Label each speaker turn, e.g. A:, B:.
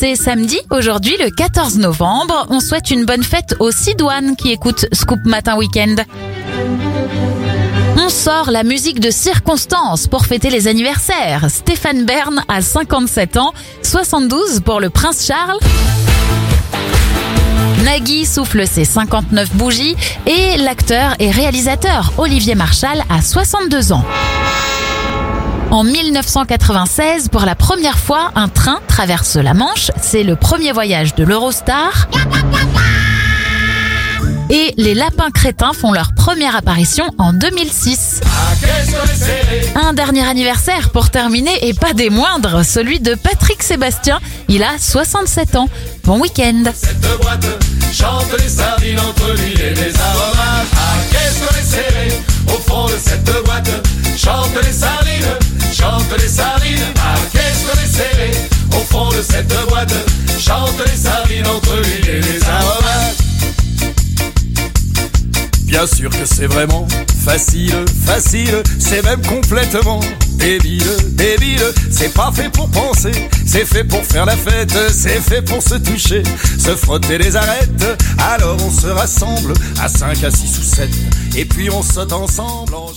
A: C'est samedi, aujourd'hui le 14 novembre. On souhaite une bonne fête aux Sidoines qui écoutent Scoop Matin Weekend. On sort la musique de circonstance pour fêter les anniversaires. Stéphane Bern a 57 ans, 72 pour le prince Charles. Nagui souffle ses 59 bougies et l'acteur et réalisateur Olivier Marchal a 62 ans. En 1996, pour la première fois, un train traverse la Manche. C'est le premier voyage de l'Eurostar. Et les lapins crétins font leur première apparition en 2006. Un dernier anniversaire pour terminer et pas des moindres, celui de Patrick Sébastien. Il a 67 ans. Bon week-end.
B: Chante les qu'est-ce qu'on est serré au fond de cette boîte Chante les sardines entre l'huile et les aromates. Bien sûr que c'est vraiment facile, facile, c'est même complètement débile, débile. C'est pas fait pour penser, c'est fait pour faire la fête, c'est fait pour se toucher, se frotter les arêtes. Alors on se rassemble à 5, à 6 ou 7, et puis on saute ensemble. en-